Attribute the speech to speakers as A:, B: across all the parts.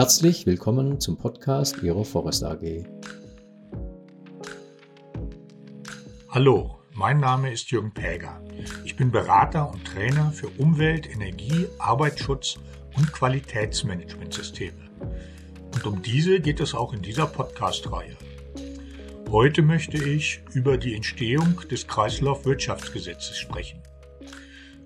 A: Herzlich willkommen zum Podcast Ihrer Forest AG.
B: Hallo, mein Name ist Jürgen Päger. Ich bin Berater und Trainer für Umwelt, Energie, Arbeitsschutz und Qualitätsmanagementsysteme. Und um diese geht es auch in dieser Podcast-Reihe. Heute möchte ich über die Entstehung des Kreislaufwirtschaftsgesetzes sprechen.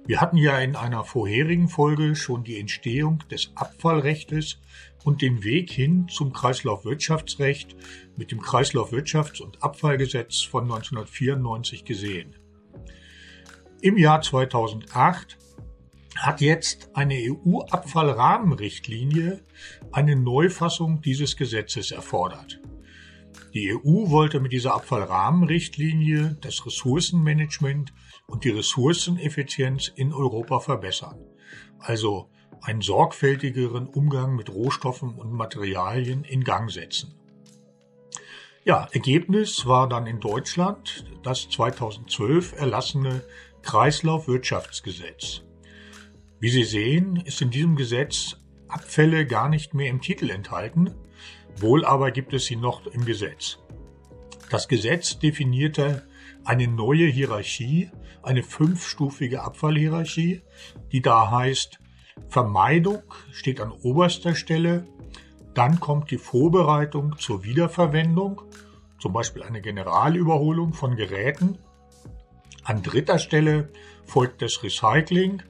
B: Wir hatten ja in einer vorherigen Folge schon die Entstehung des Abfallrechtes und den Weg hin zum Kreislaufwirtschaftsrecht mit dem Kreislaufwirtschafts- und Abfallgesetz von 1994 gesehen. Im Jahr 2008 hat jetzt eine EU-Abfallrahmenrichtlinie eine Neufassung dieses Gesetzes erfordert. Die EU wollte mit dieser Abfallrahmenrichtlinie das Ressourcenmanagement und die Ressourceneffizienz in Europa verbessern. Also einen sorgfältigeren Umgang mit Rohstoffen und Materialien in Gang setzen. Ja, Ergebnis war dann in Deutschland das 2012 erlassene Kreislaufwirtschaftsgesetz. Wie Sie sehen, ist in diesem Gesetz Abfälle gar nicht mehr im Titel enthalten, Wohl aber gibt es sie noch im Gesetz. Das Gesetz definierte eine neue Hierarchie, eine fünfstufige Abfallhierarchie, die da heißt, Vermeidung steht an oberster Stelle, dann kommt die Vorbereitung zur Wiederverwendung, zum Beispiel eine Generalüberholung von Geräten. An dritter Stelle folgt das Recycling,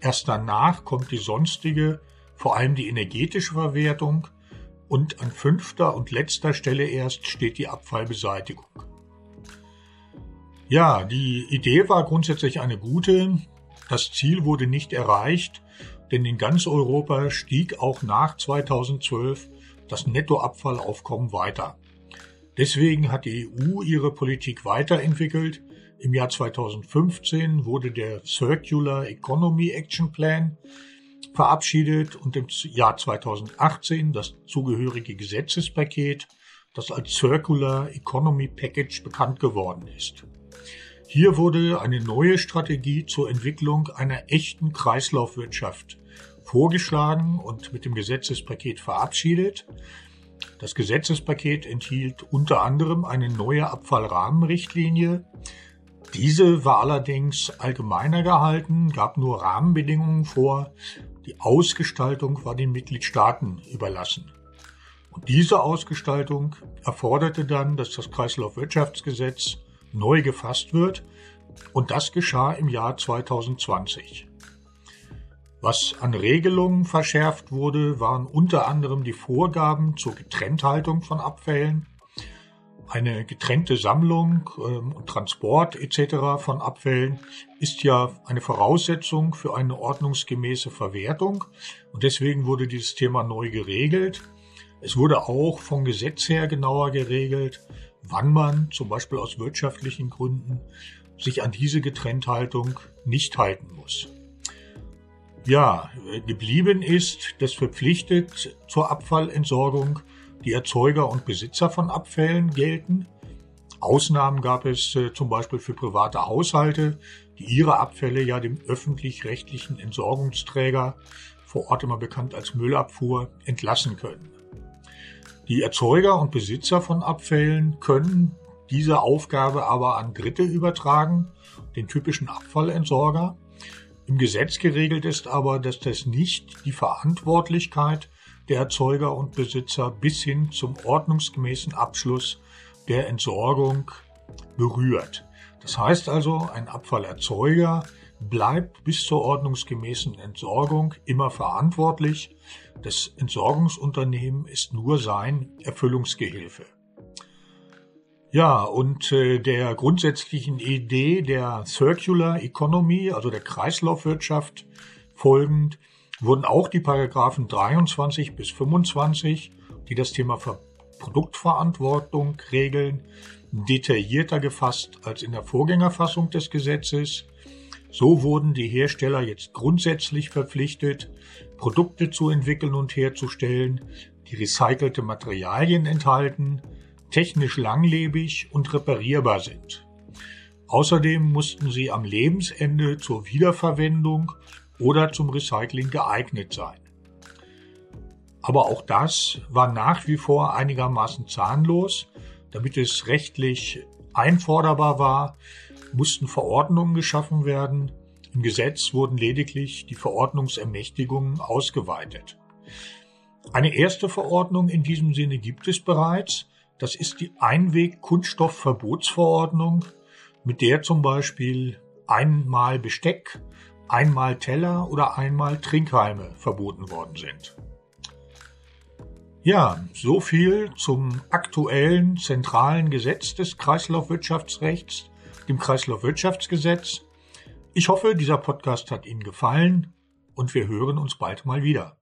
B: erst danach kommt die sonstige, vor allem die energetische Verwertung und an fünfter und letzter Stelle erst steht die Abfallbeseitigung. Ja, die Idee war grundsätzlich eine gute. Das Ziel wurde nicht erreicht, denn in ganz Europa stieg auch nach 2012 das Nettoabfallaufkommen weiter. Deswegen hat die EU ihre Politik weiterentwickelt. Im Jahr 2015 wurde der Circular Economy Action Plan verabschiedet und im Jahr 2018 das zugehörige Gesetzespaket, das als Circular Economy Package bekannt geworden ist. Hier wurde eine neue Strategie zur Entwicklung einer echten Kreislaufwirtschaft vorgeschlagen und mit dem Gesetzespaket verabschiedet. Das Gesetzespaket enthielt unter anderem eine neue Abfallrahmenrichtlinie. Diese war allerdings allgemeiner gehalten, gab nur Rahmenbedingungen vor die Ausgestaltung war den Mitgliedstaaten überlassen. Und diese Ausgestaltung erforderte dann, dass das Kreislaufwirtschaftsgesetz neu gefasst wird und das geschah im Jahr 2020. Was an Regelungen verschärft wurde, waren unter anderem die Vorgaben zur Getrennthaltung von Abfällen, eine getrennte Sammlung ähm, und Transport etc. von Abfällen ist ja eine Voraussetzung für eine ordnungsgemäße Verwertung und deswegen wurde dieses Thema neu geregelt. Es wurde auch vom Gesetz her genauer geregelt, wann man zum Beispiel aus wirtschaftlichen Gründen sich an diese Getrennthaltung nicht halten muss. Ja, geblieben ist, dass verpflichtet zur Abfallentsorgung die Erzeuger und Besitzer von Abfällen gelten. Ausnahmen gab es äh, zum Beispiel für private Haushalte, die ihre Abfälle ja dem öffentlich-rechtlichen Entsorgungsträger, vor Ort immer bekannt als Müllabfuhr, entlassen können. Die Erzeuger und Besitzer von Abfällen können diese Aufgabe aber an Dritte übertragen, den typischen Abfallentsorger. Im Gesetz geregelt ist aber, dass das nicht die Verantwortlichkeit der Erzeuger und Besitzer bis hin zum ordnungsgemäßen Abschluss der Entsorgung berührt. Das heißt also, ein Abfallerzeuger bleibt bis zur ordnungsgemäßen Entsorgung immer verantwortlich. Das Entsorgungsunternehmen ist nur sein Erfüllungsgehilfe. Ja, und äh, der grundsätzlichen Idee der Circular Economy, also der Kreislaufwirtschaft folgend, wurden auch die Paragraphen 23 bis 25, die das Thema Produktverantwortung regeln, detaillierter gefasst als in der Vorgängerfassung des Gesetzes. So wurden die Hersteller jetzt grundsätzlich verpflichtet, Produkte zu entwickeln und herzustellen, die recycelte Materialien enthalten, technisch langlebig und reparierbar sind. Außerdem mussten sie am Lebensende zur Wiederverwendung oder zum Recycling geeignet sein. Aber auch das war nach wie vor einigermaßen zahnlos. Damit es rechtlich einforderbar war, mussten Verordnungen geschaffen werden. Im Gesetz wurden lediglich die Verordnungsermächtigungen ausgeweitet. Eine erste Verordnung in diesem Sinne gibt es bereits. Das ist die Einweg-Kunststoffverbotsverordnung, mit der zum Beispiel einmal Besteck, einmal Teller oder einmal Trinkhalme verboten worden sind. Ja, so viel zum aktuellen zentralen Gesetz des Kreislaufwirtschaftsrechts, dem Kreislaufwirtschaftsgesetz. Ich hoffe, dieser Podcast hat Ihnen gefallen und wir hören uns bald mal wieder.